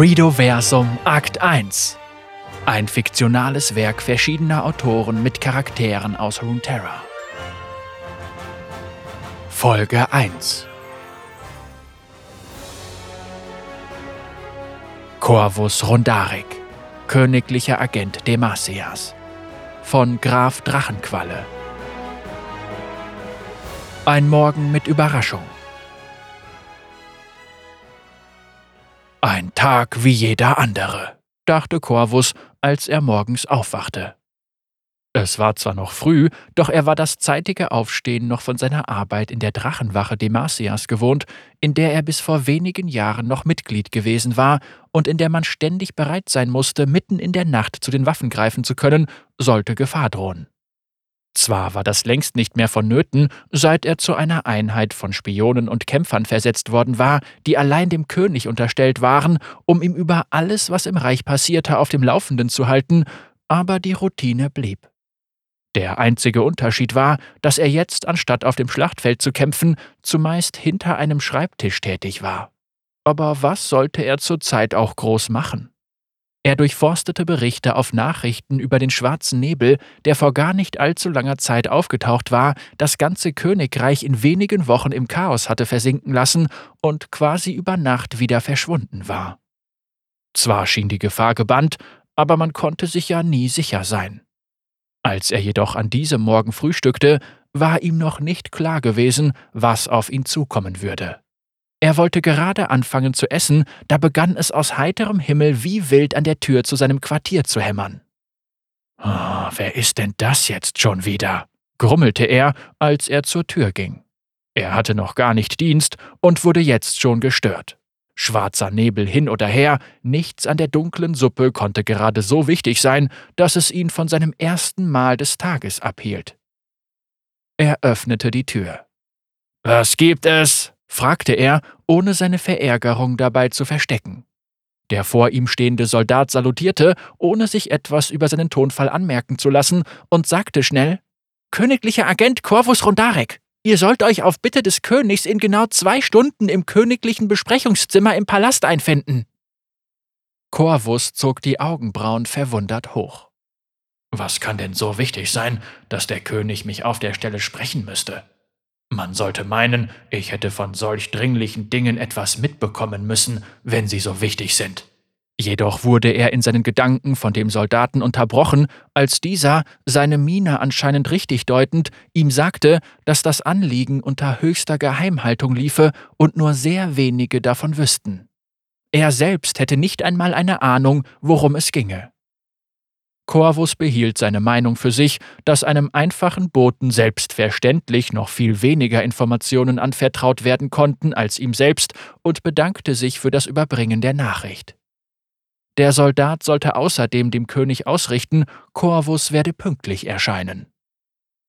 Redoversum Akt 1 Ein fiktionales Werk verschiedener Autoren mit Charakteren aus Runeterra. Folge 1 Corvus Rondarek, königlicher Agent Demasias. Von Graf Drachenqualle. Ein Morgen mit Überraschung. Tag wie jeder andere, dachte Corvus, als er morgens aufwachte. Es war zwar noch früh, doch er war das zeitige Aufstehen noch von seiner Arbeit in der Drachenwache Demasias gewohnt, in der er bis vor wenigen Jahren noch Mitglied gewesen war und in der man ständig bereit sein musste, mitten in der Nacht zu den Waffen greifen zu können, sollte Gefahr drohen. Zwar war das längst nicht mehr vonnöten, seit er zu einer Einheit von Spionen und Kämpfern versetzt worden war, die allein dem König unterstellt waren, um ihm über alles, was im Reich passierte, auf dem Laufenden zu halten, aber die Routine blieb. Der einzige Unterschied war, dass er jetzt, anstatt auf dem Schlachtfeld zu kämpfen, zumeist hinter einem Schreibtisch tätig war. Aber was sollte er zurzeit auch groß machen? Er durchforstete Berichte auf Nachrichten über den schwarzen Nebel, der vor gar nicht allzu langer Zeit aufgetaucht war, das ganze Königreich in wenigen Wochen im Chaos hatte versinken lassen und quasi über Nacht wieder verschwunden war. Zwar schien die Gefahr gebannt, aber man konnte sich ja nie sicher sein. Als er jedoch an diesem Morgen frühstückte, war ihm noch nicht klar gewesen, was auf ihn zukommen würde. Er wollte gerade anfangen zu essen, da begann es aus heiterem Himmel wie wild an der Tür zu seinem Quartier zu hämmern. Oh, wer ist denn das jetzt schon wieder? grummelte er, als er zur Tür ging. Er hatte noch gar nicht Dienst und wurde jetzt schon gestört. Schwarzer Nebel hin oder her, nichts an der dunklen Suppe konnte gerade so wichtig sein, dass es ihn von seinem ersten Mahl des Tages abhielt. Er öffnete die Tür. Was gibt es? Fragte er, ohne seine Verärgerung dabei zu verstecken. Der vor ihm stehende Soldat salutierte, ohne sich etwas über seinen Tonfall anmerken zu lassen, und sagte schnell Königlicher Agent Corvus Rondarek, ihr sollt euch auf Bitte des Königs in genau zwei Stunden im königlichen Besprechungszimmer im Palast einfinden. Corvus zog die Augenbrauen verwundert hoch. Was kann denn so wichtig sein, dass der König mich auf der Stelle sprechen müsste? Man sollte meinen, ich hätte von solch dringlichen Dingen etwas mitbekommen müssen, wenn sie so wichtig sind. Jedoch wurde er in seinen Gedanken von dem Soldaten unterbrochen, als dieser, seine Miene anscheinend richtig deutend, ihm sagte, dass das Anliegen unter höchster Geheimhaltung liefe und nur sehr wenige davon wüssten. Er selbst hätte nicht einmal eine Ahnung, worum es ginge. Corvus behielt seine Meinung für sich, dass einem einfachen Boten selbstverständlich noch viel weniger Informationen anvertraut werden konnten als ihm selbst und bedankte sich für das Überbringen der Nachricht. Der Soldat sollte außerdem dem König ausrichten, Corvus werde pünktlich erscheinen.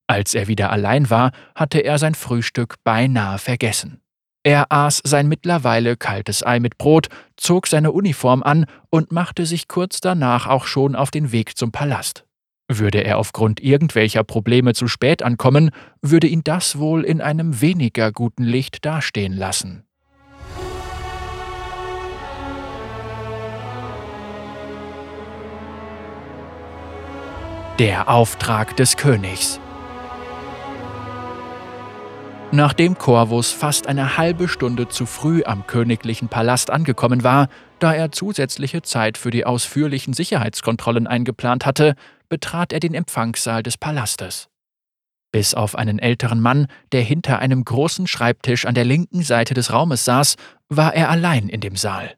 Als er wieder allein war, hatte er sein Frühstück beinahe vergessen. Er aß sein mittlerweile kaltes Ei mit Brot, zog seine Uniform an und machte sich kurz danach auch schon auf den Weg zum Palast. Würde er aufgrund irgendwelcher Probleme zu spät ankommen, würde ihn das wohl in einem weniger guten Licht dastehen lassen. Der Auftrag des Königs Nachdem Corvus fast eine halbe Stunde zu früh am königlichen Palast angekommen war, da er zusätzliche Zeit für die ausführlichen Sicherheitskontrollen eingeplant hatte, betrat er den Empfangssaal des Palastes. Bis auf einen älteren Mann, der hinter einem großen Schreibtisch an der linken Seite des Raumes saß, war er allein in dem Saal.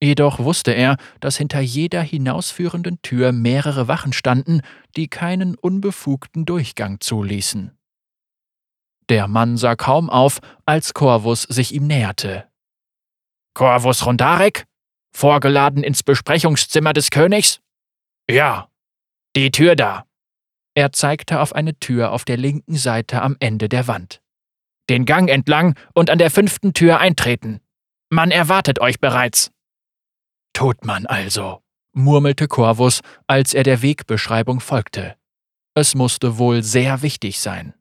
Jedoch wusste er, dass hinter jeder hinausführenden Tür mehrere Wachen standen, die keinen unbefugten Durchgang zuließen. Der Mann sah kaum auf, als Corvus sich ihm näherte. Corvus Rondarek? Vorgeladen ins Besprechungszimmer des Königs? Ja. Die Tür da. Er zeigte auf eine Tür auf der linken Seite am Ende der Wand. Den Gang entlang und an der fünften Tür eintreten. Man erwartet euch bereits. Tut man also, murmelte Corvus, als er der Wegbeschreibung folgte. Es musste wohl sehr wichtig sein.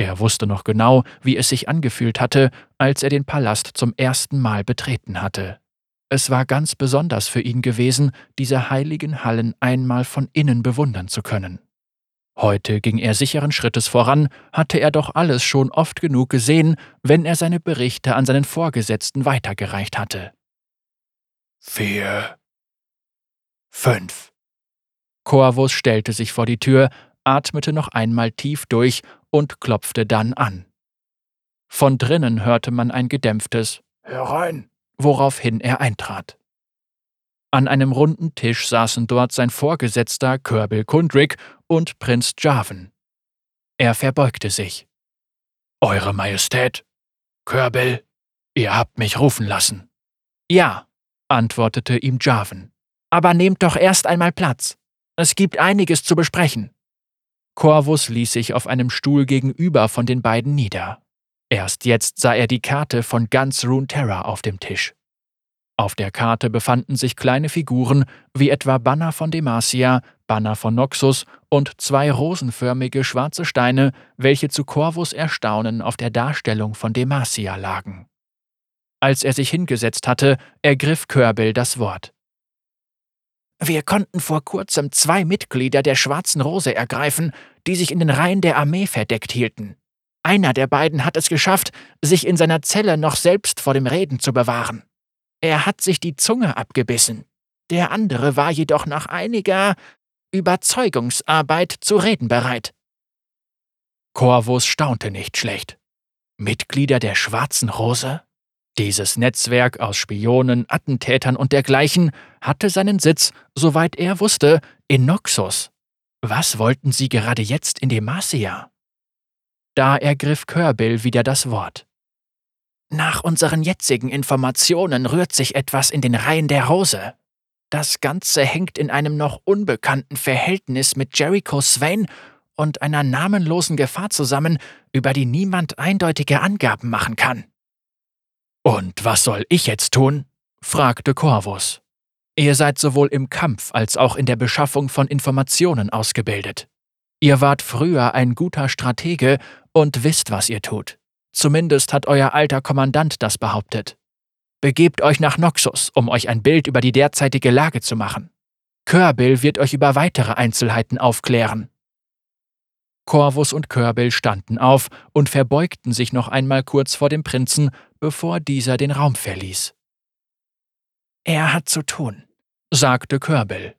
Er wusste noch genau, wie es sich angefühlt hatte, als er den Palast zum ersten Mal betreten hatte. Es war ganz besonders für ihn gewesen, diese heiligen Hallen einmal von innen bewundern zu können. Heute ging er sicheren Schrittes voran, hatte er doch alles schon oft genug gesehen, wenn er seine Berichte an seinen Vorgesetzten weitergereicht hatte. Vier. Fünf. Corvus stellte sich vor die Tür, atmete noch einmal tief durch und klopfte dann an. Von drinnen hörte man ein gedämpftes Herein, woraufhin er eintrat. An einem runden Tisch saßen dort sein Vorgesetzter Körbel Kundrick und Prinz Jarvan. Er verbeugte sich. Eure Majestät, Körbel, ihr habt mich rufen lassen. Ja, antwortete ihm Jarvan. Aber nehmt doch erst einmal Platz. Es gibt einiges zu besprechen. Corvus ließ sich auf einem Stuhl gegenüber von den beiden nieder. Erst jetzt sah er die Karte von ganz Runeterra auf dem Tisch. Auf der Karte befanden sich kleine Figuren wie etwa Banner von Demacia, Banner von Noxus und zwei rosenförmige schwarze Steine, welche zu Corvus Erstaunen auf der Darstellung von Demacia lagen. Als er sich hingesetzt hatte, ergriff Körbel das Wort. Wir konnten vor kurzem zwei Mitglieder der Schwarzen Rose ergreifen, die sich in den Reihen der Armee verdeckt hielten. Einer der beiden hat es geschafft, sich in seiner Zelle noch selbst vor dem Reden zu bewahren. Er hat sich die Zunge abgebissen. Der andere war jedoch nach einiger Überzeugungsarbeit zu reden bereit. Corvus staunte nicht schlecht. Mitglieder der Schwarzen Rose? Dieses Netzwerk aus Spionen, Attentätern und dergleichen hatte seinen Sitz, soweit er wusste, in Noxus. Was wollten sie gerade jetzt in Demacia? Da ergriff Körbel wieder das Wort. Nach unseren jetzigen Informationen rührt sich etwas in den Reihen der Rose. Das Ganze hängt in einem noch unbekannten Verhältnis mit Jericho Swain und einer namenlosen Gefahr zusammen, über die niemand eindeutige Angaben machen kann. Und was soll ich jetzt tun? fragte Corvus. Ihr seid sowohl im Kampf als auch in der Beschaffung von Informationen ausgebildet. Ihr wart früher ein guter Stratege und wisst, was ihr tut. Zumindest hat euer alter Kommandant das behauptet. Begebt euch nach Noxus, um euch ein Bild über die derzeitige Lage zu machen. Körbel wird euch über weitere Einzelheiten aufklären. Corvus und Körbel standen auf und verbeugten sich noch einmal kurz vor dem Prinzen, bevor dieser den Raum verließ. Er hat zu tun, sagte Körbel.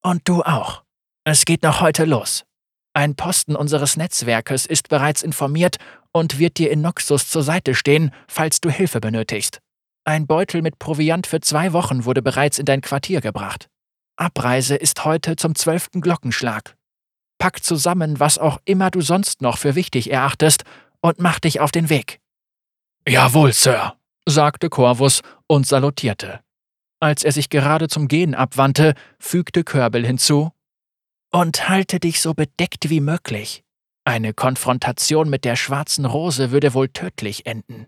Und du auch. Es geht noch heute los. Ein Posten unseres Netzwerkes ist bereits informiert und wird dir in Noxus zur Seite stehen, falls du Hilfe benötigst. Ein Beutel mit Proviant für zwei Wochen wurde bereits in dein Quartier gebracht. Abreise ist heute zum zwölften Glockenschlag. Pack zusammen, was auch immer du sonst noch für wichtig erachtest, und mach dich auf den Weg. Jawohl, Sir, sagte Corvus und salutierte. Als er sich gerade zum Gehen abwandte, fügte Körbel hinzu Und halte dich so bedeckt wie möglich. Eine Konfrontation mit der schwarzen Rose würde wohl tödlich enden.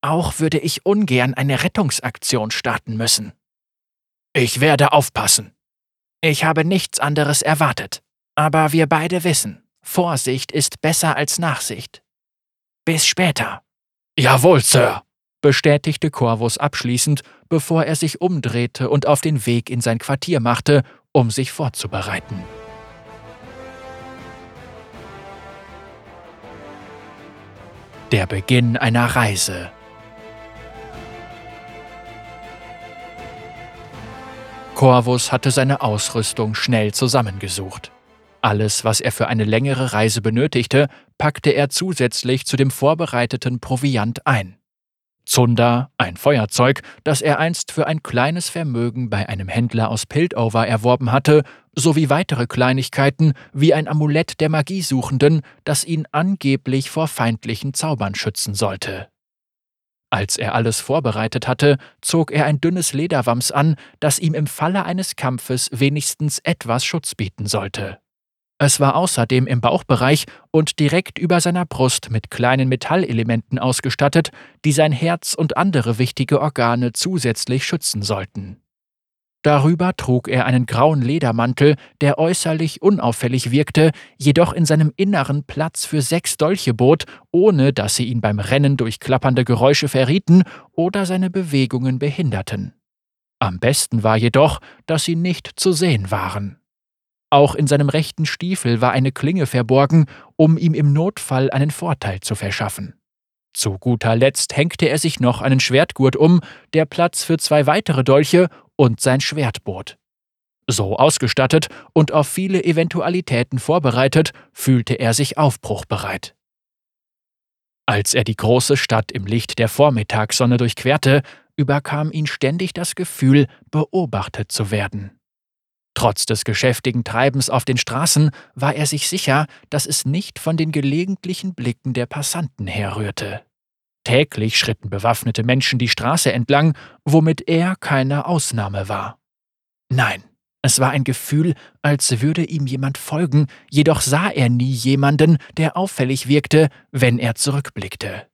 Auch würde ich ungern eine Rettungsaktion starten müssen. Ich werde aufpassen. Ich habe nichts anderes erwartet. Aber wir beide wissen, Vorsicht ist besser als Nachsicht. Bis später. Jawohl, Sir, bestätigte Corvus abschließend, bevor er sich umdrehte und auf den Weg in sein Quartier machte, um sich vorzubereiten. Der Beginn einer Reise. Corvus hatte seine Ausrüstung schnell zusammengesucht. Alles, was er für eine längere Reise benötigte, packte er zusätzlich zu dem vorbereiteten Proviant ein. Zunder, ein Feuerzeug, das er einst für ein kleines Vermögen bei einem Händler aus Piltover erworben hatte, sowie weitere Kleinigkeiten wie ein Amulett der Magiesuchenden, das ihn angeblich vor feindlichen Zaubern schützen sollte. Als er alles vorbereitet hatte, zog er ein dünnes Lederwams an, das ihm im Falle eines Kampfes wenigstens etwas Schutz bieten sollte. Es war außerdem im Bauchbereich und direkt über seiner Brust mit kleinen Metallelementen ausgestattet, die sein Herz und andere wichtige Organe zusätzlich schützen sollten. Darüber trug er einen grauen Ledermantel, der äußerlich unauffällig wirkte, jedoch in seinem Inneren Platz für sechs Dolche bot, ohne dass sie ihn beim Rennen durch klappernde Geräusche verrieten oder seine Bewegungen behinderten. Am besten war jedoch, dass sie nicht zu sehen waren. Auch in seinem rechten Stiefel war eine Klinge verborgen, um ihm im Notfall einen Vorteil zu verschaffen. Zu guter Letzt hängte er sich noch einen Schwertgurt um, der Platz für zwei weitere Dolche und sein Schwert bot. So ausgestattet und auf viele Eventualitäten vorbereitet, fühlte er sich aufbruchbereit. Als er die große Stadt im Licht der Vormittagssonne durchquerte, überkam ihn ständig das Gefühl, beobachtet zu werden. Trotz des geschäftigen Treibens auf den Straßen war er sich sicher, dass es nicht von den gelegentlichen Blicken der Passanten herrührte. Täglich schritten bewaffnete Menschen die Straße entlang, womit er keine Ausnahme war. Nein, es war ein Gefühl, als würde ihm jemand folgen, jedoch sah er nie jemanden, der auffällig wirkte, wenn er zurückblickte.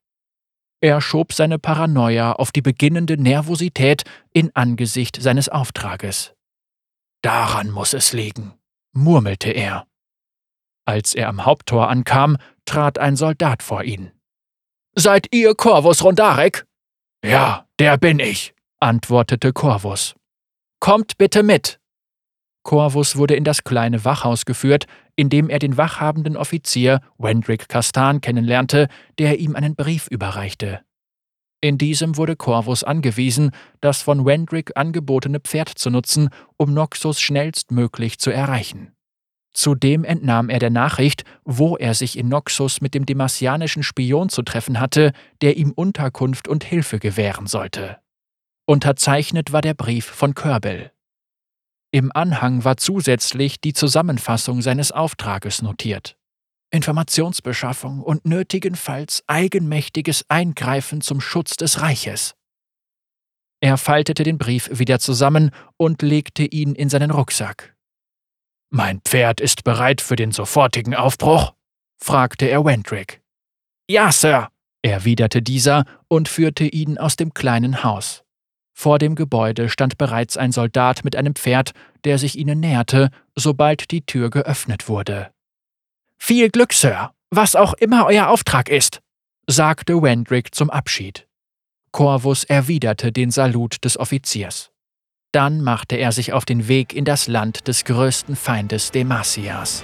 Er schob seine Paranoia auf die beginnende Nervosität in Angesicht seines Auftrages. Daran muss es liegen, murmelte er. Als er am Haupttor ankam, trat ein Soldat vor ihn. Seid ihr Corvus Rondarek? Ja, der bin ich, antwortete Corvus. Kommt bitte mit, Corvus wurde in das kleine Wachhaus geführt, in dem er den wachhabenden Offizier Wendrick Castan kennenlernte, der ihm einen Brief überreichte. In diesem wurde Corvus angewiesen, das von Wendrick angebotene Pferd zu nutzen, um Noxus schnellstmöglich zu erreichen. Zudem entnahm er der Nachricht, wo er sich in Noxus mit dem demasianischen Spion zu treffen hatte, der ihm Unterkunft und Hilfe gewähren sollte. Unterzeichnet war der Brief von Körbel. Im Anhang war zusätzlich die Zusammenfassung seines Auftrages notiert. Informationsbeschaffung und nötigenfalls eigenmächtiges Eingreifen zum Schutz des Reiches. Er faltete den Brief wieder zusammen und legte ihn in seinen Rucksack. Mein Pferd ist bereit für den sofortigen Aufbruch? fragte er Wendrick. Ja, Sir, erwiderte dieser und führte ihn aus dem kleinen Haus. Vor dem Gebäude stand bereits ein Soldat mit einem Pferd, der sich ihnen näherte, sobald die Tür geöffnet wurde. Viel Glück, Sir, was auch immer euer Auftrag ist, sagte Wendrick zum Abschied. Corvus erwiderte den Salut des Offiziers. Dann machte er sich auf den Weg in das Land des größten Feindes Demasias.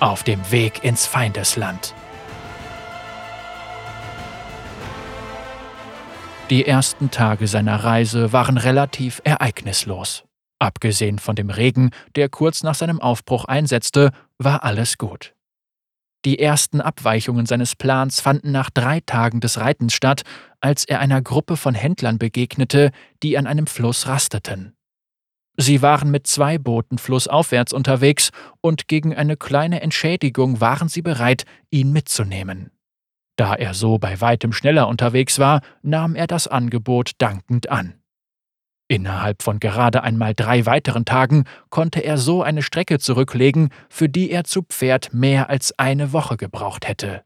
Auf dem Weg ins Feindesland. Die ersten Tage seiner Reise waren relativ ereignislos. Abgesehen von dem Regen, der kurz nach seinem Aufbruch einsetzte, war alles gut. Die ersten Abweichungen seines Plans fanden nach drei Tagen des Reitens statt, als er einer Gruppe von Händlern begegnete, die an einem Fluss rasteten. Sie waren mit zwei Booten flussaufwärts unterwegs und gegen eine kleine Entschädigung waren sie bereit, ihn mitzunehmen. Da er so bei weitem schneller unterwegs war, nahm er das Angebot dankend an. Innerhalb von gerade einmal drei weiteren Tagen konnte er so eine Strecke zurücklegen, für die er zu Pferd mehr als eine Woche gebraucht hätte.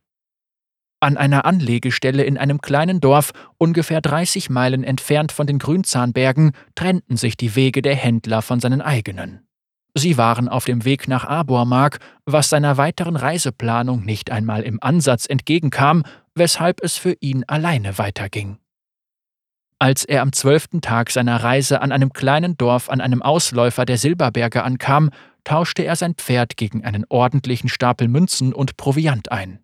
An einer Anlegestelle in einem kleinen Dorf, ungefähr 30 Meilen entfernt von den Grünzahnbergen, trennten sich die Wege der Händler von seinen eigenen. Sie waren auf dem Weg nach Abormark, was seiner weiteren Reiseplanung nicht einmal im Ansatz entgegenkam, weshalb es für ihn alleine weiterging. Als er am zwölften Tag seiner Reise an einem kleinen Dorf an einem Ausläufer der Silberberge ankam, tauschte er sein Pferd gegen einen ordentlichen Stapel Münzen und Proviant ein.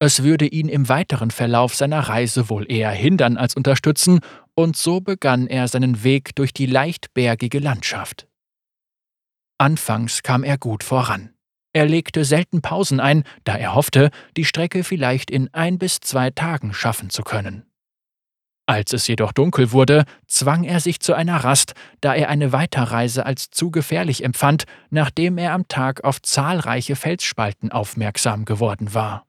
Es würde ihn im weiteren Verlauf seiner Reise wohl eher hindern als unterstützen, und so begann er seinen Weg durch die leicht bergige Landschaft. Anfangs kam er gut voran. Er legte selten Pausen ein, da er hoffte, die Strecke vielleicht in ein bis zwei Tagen schaffen zu können. Als es jedoch dunkel wurde, zwang er sich zu einer Rast, da er eine Weiterreise als zu gefährlich empfand, nachdem er am Tag auf zahlreiche Felsspalten aufmerksam geworden war.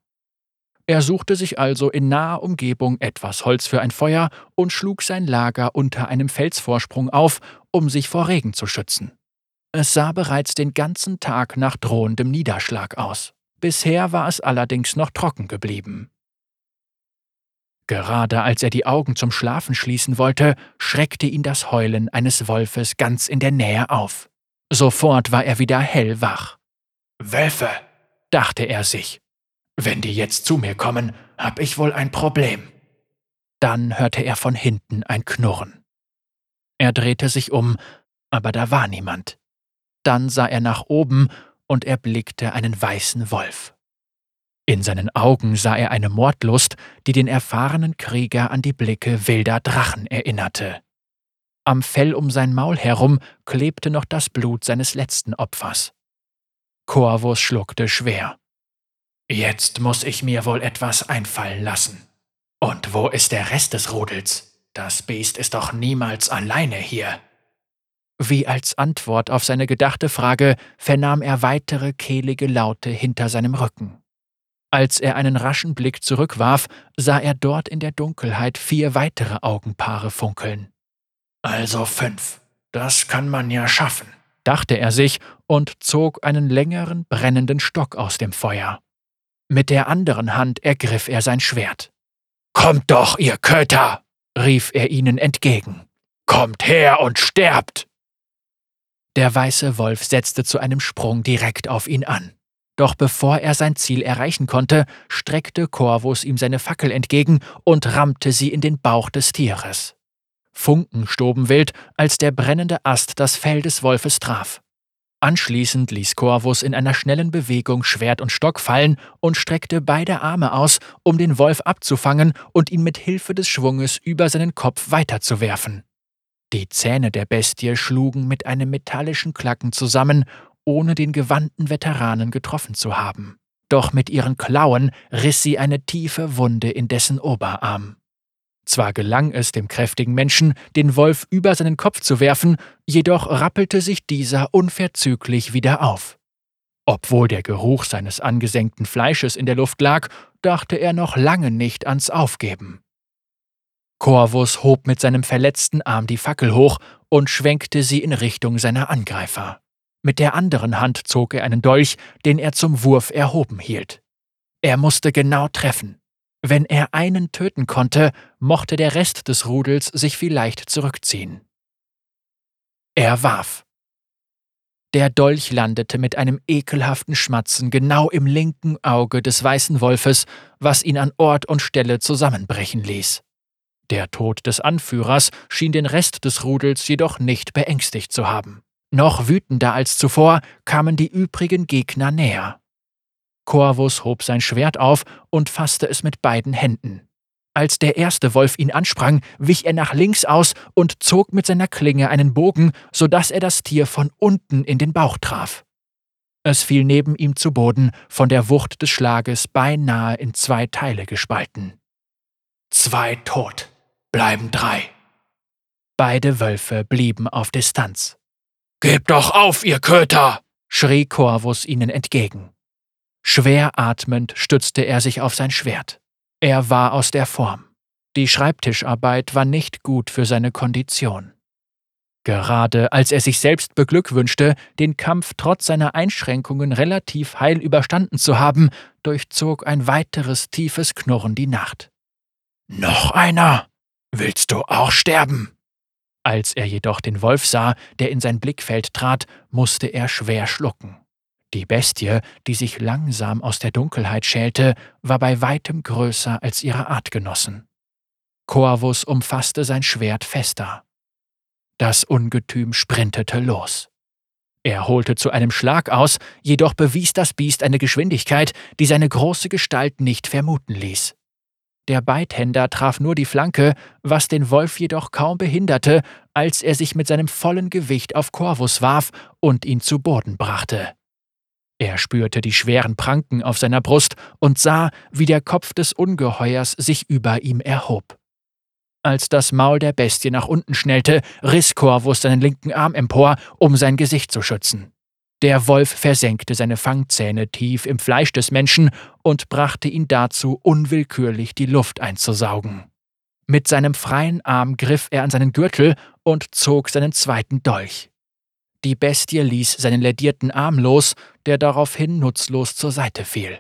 Er suchte sich also in naher Umgebung etwas Holz für ein Feuer und schlug sein Lager unter einem Felsvorsprung auf, um sich vor Regen zu schützen. Es sah bereits den ganzen Tag nach drohendem Niederschlag aus. Bisher war es allerdings noch trocken geblieben. Gerade als er die Augen zum Schlafen schließen wollte, schreckte ihn das Heulen eines Wolfes ganz in der Nähe auf. Sofort war er wieder hellwach. Wölfe, dachte er sich. Wenn die jetzt zu mir kommen, hab ich wohl ein Problem. Dann hörte er von hinten ein Knurren. Er drehte sich um, aber da war niemand. Dann sah er nach oben und erblickte einen weißen Wolf. In seinen Augen sah er eine Mordlust, die den erfahrenen Krieger an die Blicke wilder Drachen erinnerte. Am Fell um sein Maul herum klebte noch das Blut seines letzten Opfers. Corvus schluckte schwer. Jetzt muss ich mir wohl etwas einfallen lassen. Und wo ist der Rest des Rudels? Das Biest ist doch niemals alleine hier. Wie als Antwort auf seine gedachte Frage vernahm er weitere kehlige Laute hinter seinem Rücken. Als er einen raschen Blick zurückwarf, sah er dort in der Dunkelheit vier weitere Augenpaare funkeln. Also fünf. Das kann man ja schaffen, dachte er sich und zog einen längeren brennenden Stock aus dem Feuer. Mit der anderen Hand ergriff er sein Schwert. Kommt doch, ihr Köter! rief er ihnen entgegen. Kommt her und sterbt! Der weiße Wolf setzte zu einem Sprung direkt auf ihn an. Doch bevor er sein Ziel erreichen konnte, streckte Corvus ihm seine Fackel entgegen und rammte sie in den Bauch des Tieres. Funken stoben wild, als der brennende Ast das Fell des Wolfes traf. Anschließend ließ Corvus in einer schnellen Bewegung Schwert und Stock fallen und streckte beide Arme aus, um den Wolf abzufangen und ihn mit Hilfe des Schwunges über seinen Kopf weiterzuwerfen. Die Zähne der Bestie schlugen mit einem metallischen Klacken zusammen, ohne den gewandten Veteranen getroffen zu haben. Doch mit ihren Klauen riss sie eine tiefe Wunde in dessen Oberarm. Zwar gelang es dem kräftigen Menschen, den Wolf über seinen Kopf zu werfen, jedoch rappelte sich dieser unverzüglich wieder auf. Obwohl der Geruch seines angesenkten Fleisches in der Luft lag, dachte er noch lange nicht ans Aufgeben. Corvus hob mit seinem verletzten Arm die Fackel hoch und schwenkte sie in Richtung seiner Angreifer. Mit der anderen Hand zog er einen Dolch, den er zum Wurf erhoben hielt. Er musste genau treffen. Wenn er einen töten konnte, mochte der Rest des Rudels sich vielleicht zurückziehen. Er warf. Der Dolch landete mit einem ekelhaften Schmatzen genau im linken Auge des weißen Wolfes, was ihn an Ort und Stelle zusammenbrechen ließ. Der Tod des Anführers schien den Rest des Rudels jedoch nicht beängstigt zu haben. Noch wütender als zuvor kamen die übrigen Gegner näher. Corvus hob sein Schwert auf und fasste es mit beiden Händen. Als der erste Wolf ihn ansprang, wich er nach links aus und zog mit seiner Klinge einen Bogen, so dass er das Tier von unten in den Bauch traf. Es fiel neben ihm zu Boden, von der Wucht des Schlages beinahe in zwei Teile gespalten. Zwei tot, bleiben drei. Beide Wölfe blieben auf Distanz. Gebt doch auf, ihr Köter! schrie Corvus ihnen entgegen. Schwer atmend stützte er sich auf sein Schwert. Er war aus der Form. Die Schreibtischarbeit war nicht gut für seine Kondition. Gerade als er sich selbst beglückwünschte, den Kampf trotz seiner Einschränkungen relativ heil überstanden zu haben, durchzog ein weiteres tiefes Knurren die Nacht. Noch einer? Willst du auch sterben? Als er jedoch den Wolf sah, der in sein Blickfeld trat, musste er schwer schlucken. Die Bestie, die sich langsam aus der Dunkelheit schälte, war bei weitem größer als ihre Artgenossen. Corvus umfasste sein Schwert fester. Das Ungetüm sprintete los. Er holte zu einem Schlag aus, jedoch bewies das Biest eine Geschwindigkeit, die seine große Gestalt nicht vermuten ließ. Der Beithänder traf nur die Flanke, was den Wolf jedoch kaum behinderte, als er sich mit seinem vollen Gewicht auf Corvus warf und ihn zu Boden brachte. Er spürte die schweren Pranken auf seiner Brust und sah, wie der Kopf des Ungeheuers sich über ihm erhob. Als das Maul der Bestie nach unten schnellte, riss Corvus seinen linken Arm empor, um sein Gesicht zu schützen. Der Wolf versenkte seine Fangzähne tief im Fleisch des Menschen und brachte ihn dazu, unwillkürlich die Luft einzusaugen. Mit seinem freien Arm griff er an seinen Gürtel und zog seinen zweiten Dolch. Die Bestie ließ seinen ledierten Arm los, der daraufhin nutzlos zur Seite fiel.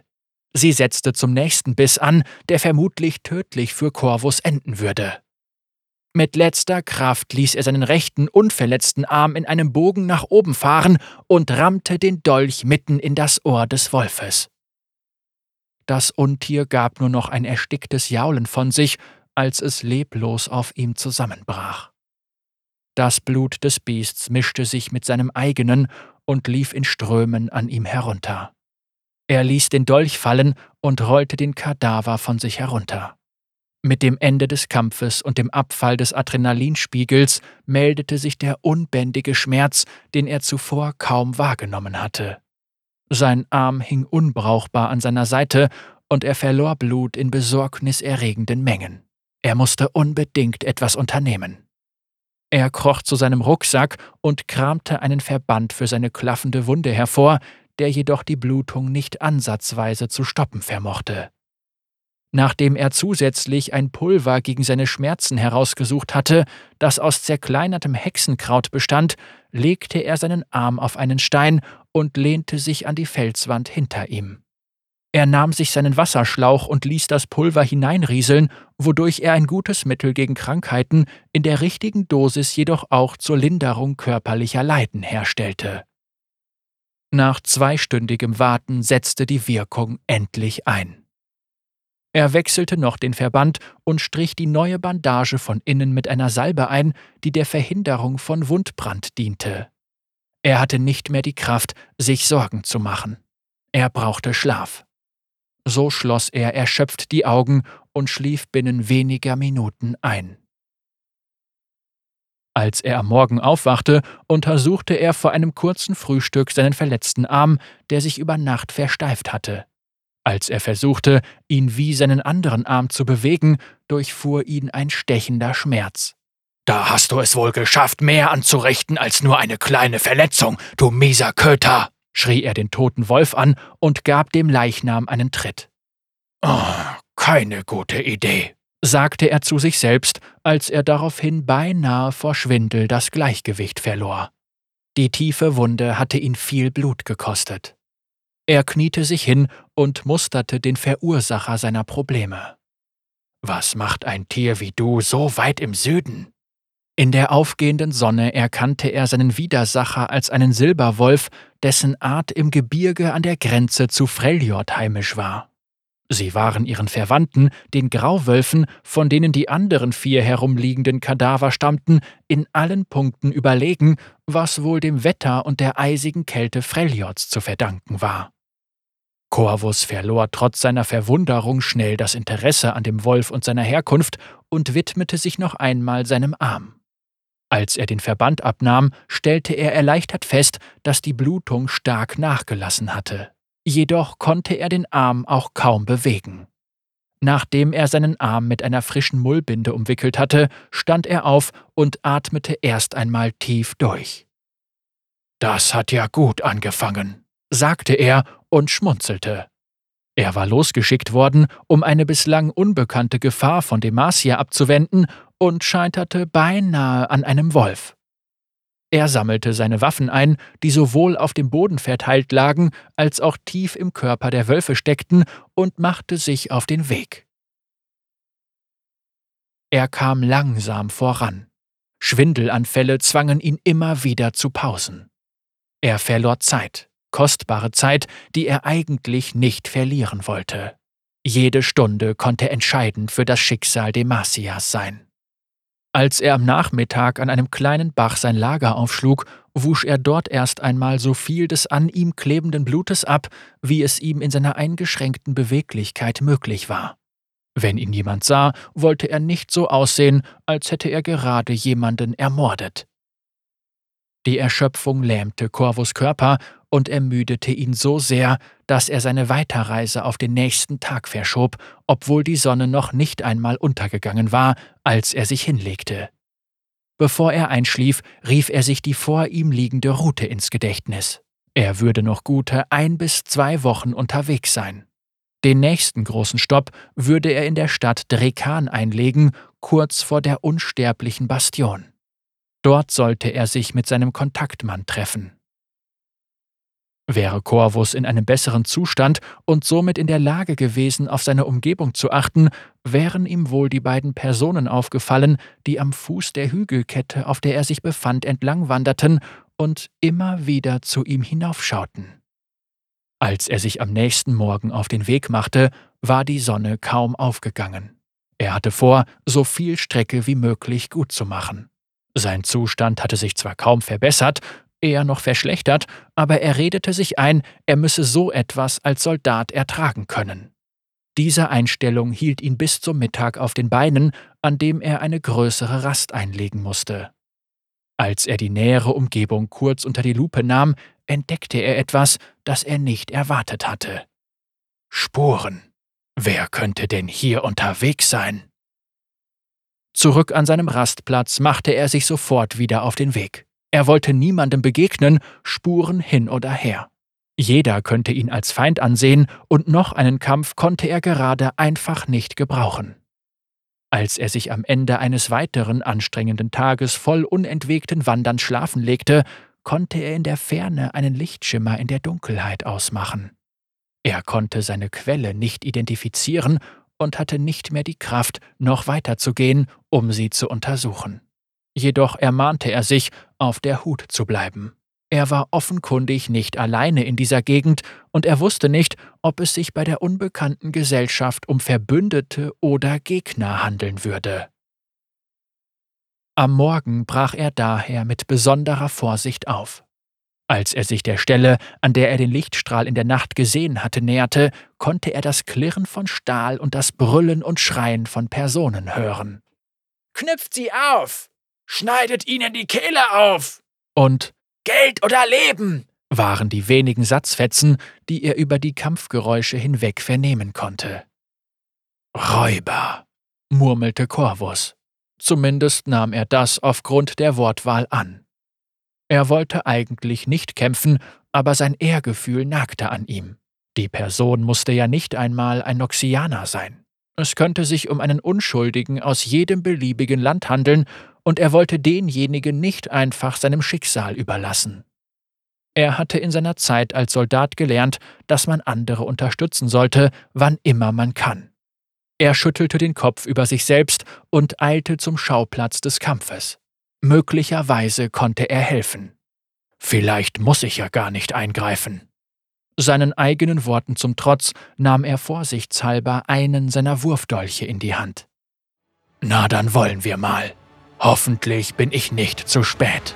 Sie setzte zum nächsten Biss an, der vermutlich tödlich für Corvus enden würde. Mit letzter Kraft ließ er seinen rechten, unverletzten Arm in einem Bogen nach oben fahren und rammte den Dolch mitten in das Ohr des Wolfes. Das Untier gab nur noch ein ersticktes Jaulen von sich, als es leblos auf ihm zusammenbrach. Das Blut des Biests mischte sich mit seinem eigenen und lief in Strömen an ihm herunter. Er ließ den Dolch fallen und rollte den Kadaver von sich herunter. Mit dem Ende des Kampfes und dem Abfall des Adrenalinspiegels meldete sich der unbändige Schmerz, den er zuvor kaum wahrgenommen hatte. Sein Arm hing unbrauchbar an seiner Seite und er verlor Blut in besorgniserregenden Mengen. Er musste unbedingt etwas unternehmen. Er kroch zu seinem Rucksack und kramte einen Verband für seine klaffende Wunde hervor, der jedoch die Blutung nicht ansatzweise zu stoppen vermochte. Nachdem er zusätzlich ein Pulver gegen seine Schmerzen herausgesucht hatte, das aus zerkleinertem Hexenkraut bestand, legte er seinen Arm auf einen Stein und lehnte sich an die Felswand hinter ihm. Er nahm sich seinen Wasserschlauch und ließ das Pulver hineinrieseln, wodurch er ein gutes Mittel gegen Krankheiten, in der richtigen Dosis jedoch auch zur Linderung körperlicher Leiden herstellte. Nach zweistündigem Warten setzte die Wirkung endlich ein. Er wechselte noch den Verband und strich die neue Bandage von innen mit einer Salbe ein, die der Verhinderung von Wundbrand diente. Er hatte nicht mehr die Kraft, sich Sorgen zu machen. Er brauchte Schlaf. So schloss er erschöpft die Augen und schlief binnen weniger Minuten ein. Als er am Morgen aufwachte, untersuchte er vor einem kurzen Frühstück seinen verletzten Arm, der sich über Nacht versteift hatte. Als er versuchte, ihn wie seinen anderen Arm zu bewegen, durchfuhr ihn ein stechender Schmerz. Da hast du es wohl geschafft, mehr anzurichten als nur eine kleine Verletzung, du mieser Köter, schrie er den toten Wolf an und gab dem Leichnam einen Tritt. Oh, keine gute Idee, sagte er zu sich selbst, als er daraufhin beinahe vor Schwindel das Gleichgewicht verlor. Die tiefe Wunde hatte ihn viel Blut gekostet. Er kniete sich hin und musterte den Verursacher seiner Probleme. Was macht ein Tier wie du so weit im Süden? In der aufgehenden Sonne erkannte er seinen Widersacher als einen Silberwolf, dessen Art im Gebirge an der Grenze zu Freljord heimisch war. Sie waren ihren Verwandten, den Grauwölfen, von denen die anderen vier herumliegenden Kadaver stammten, in allen Punkten überlegen, was wohl dem Wetter und der eisigen Kälte Freljords zu verdanken war. Corvus verlor trotz seiner Verwunderung schnell das Interesse an dem Wolf und seiner Herkunft und widmete sich noch einmal seinem Arm. Als er den Verband abnahm, stellte er erleichtert fest, dass die Blutung stark nachgelassen hatte. Jedoch konnte er den Arm auch kaum bewegen. Nachdem er seinen Arm mit einer frischen Mullbinde umwickelt hatte, stand er auf und atmete erst einmal tief durch. Das hat ja gut angefangen, sagte er und schmunzelte. Er war losgeschickt worden, um eine bislang unbekannte Gefahr von Demacia abzuwenden und scheiterte beinahe an einem Wolf. Er sammelte seine Waffen ein, die sowohl auf dem Boden verteilt lagen, als auch tief im Körper der Wölfe steckten, und machte sich auf den Weg. Er kam langsam voran. Schwindelanfälle zwangen ihn immer wieder zu Pausen. Er verlor Zeit, kostbare Zeit, die er eigentlich nicht verlieren wollte. Jede Stunde konnte entscheidend für das Schicksal Demasias sein. Als er am Nachmittag an einem kleinen Bach sein Lager aufschlug, wusch er dort erst einmal so viel des an ihm klebenden Blutes ab, wie es ihm in seiner eingeschränkten Beweglichkeit möglich war. Wenn ihn jemand sah, wollte er nicht so aussehen, als hätte er gerade jemanden ermordet. Die Erschöpfung lähmte Corvus Körper und ermüdete ihn so sehr, dass er seine Weiterreise auf den nächsten Tag verschob, obwohl die Sonne noch nicht einmal untergegangen war, als er sich hinlegte. Bevor er einschlief, rief er sich die vor ihm liegende Route ins Gedächtnis. Er würde noch gute ein bis zwei Wochen unterwegs sein. Den nächsten großen Stopp würde er in der Stadt Drekan einlegen, kurz vor der unsterblichen Bastion. Dort sollte er sich mit seinem Kontaktmann treffen. Wäre Corvus in einem besseren Zustand und somit in der Lage gewesen, auf seine Umgebung zu achten, wären ihm wohl die beiden Personen aufgefallen, die am Fuß der Hügelkette, auf der er sich befand, entlang wanderten und immer wieder zu ihm hinaufschauten. Als er sich am nächsten Morgen auf den Weg machte, war die Sonne kaum aufgegangen. Er hatte vor, so viel Strecke wie möglich gut zu machen. Sein Zustand hatte sich zwar kaum verbessert, eher noch verschlechtert, aber er redete sich ein, er müsse so etwas als Soldat ertragen können. Diese Einstellung hielt ihn bis zum Mittag auf den Beinen, an dem er eine größere Rast einlegen musste. Als er die nähere Umgebung kurz unter die Lupe nahm, entdeckte er etwas, das er nicht erwartet hatte. Spuren. Wer könnte denn hier unterwegs sein? Zurück an seinem Rastplatz machte er sich sofort wieder auf den Weg. Er wollte niemandem begegnen, Spuren hin oder her. Jeder könnte ihn als Feind ansehen, und noch einen Kampf konnte er gerade einfach nicht gebrauchen. Als er sich am Ende eines weiteren anstrengenden Tages voll unentwegten Wanderns schlafen legte, konnte er in der Ferne einen Lichtschimmer in der Dunkelheit ausmachen. Er konnte seine Quelle nicht identifizieren und hatte nicht mehr die Kraft, noch weiterzugehen, um sie zu untersuchen. Jedoch ermahnte er sich, auf der Hut zu bleiben. Er war offenkundig nicht alleine in dieser Gegend, und er wusste nicht, ob es sich bei der unbekannten Gesellschaft um Verbündete oder Gegner handeln würde. Am Morgen brach er daher mit besonderer Vorsicht auf. Als er sich der Stelle, an der er den Lichtstrahl in der Nacht gesehen hatte, näherte, konnte er das Klirren von Stahl und das Brüllen und Schreien von Personen hören. Knüpft sie auf! Schneidet ihnen die Kehle auf! Und Geld oder Leben! waren die wenigen Satzfetzen, die er über die Kampfgeräusche hinweg vernehmen konnte. Räuber, murmelte Corvus. Zumindest nahm er das aufgrund der Wortwahl an. Er wollte eigentlich nicht kämpfen, aber sein Ehrgefühl nagte an ihm. Die Person musste ja nicht einmal ein Noxianer sein. Es könnte sich um einen Unschuldigen aus jedem beliebigen Land handeln, und er wollte denjenigen nicht einfach seinem Schicksal überlassen. Er hatte in seiner Zeit als Soldat gelernt, dass man andere unterstützen sollte, wann immer man kann. Er schüttelte den Kopf über sich selbst und eilte zum Schauplatz des Kampfes. Möglicherweise konnte er helfen. Vielleicht muss ich ja gar nicht eingreifen. Seinen eigenen Worten zum Trotz nahm er vorsichtshalber einen seiner Wurfdolche in die Hand. Na, dann wollen wir mal. Hoffentlich bin ich nicht zu spät.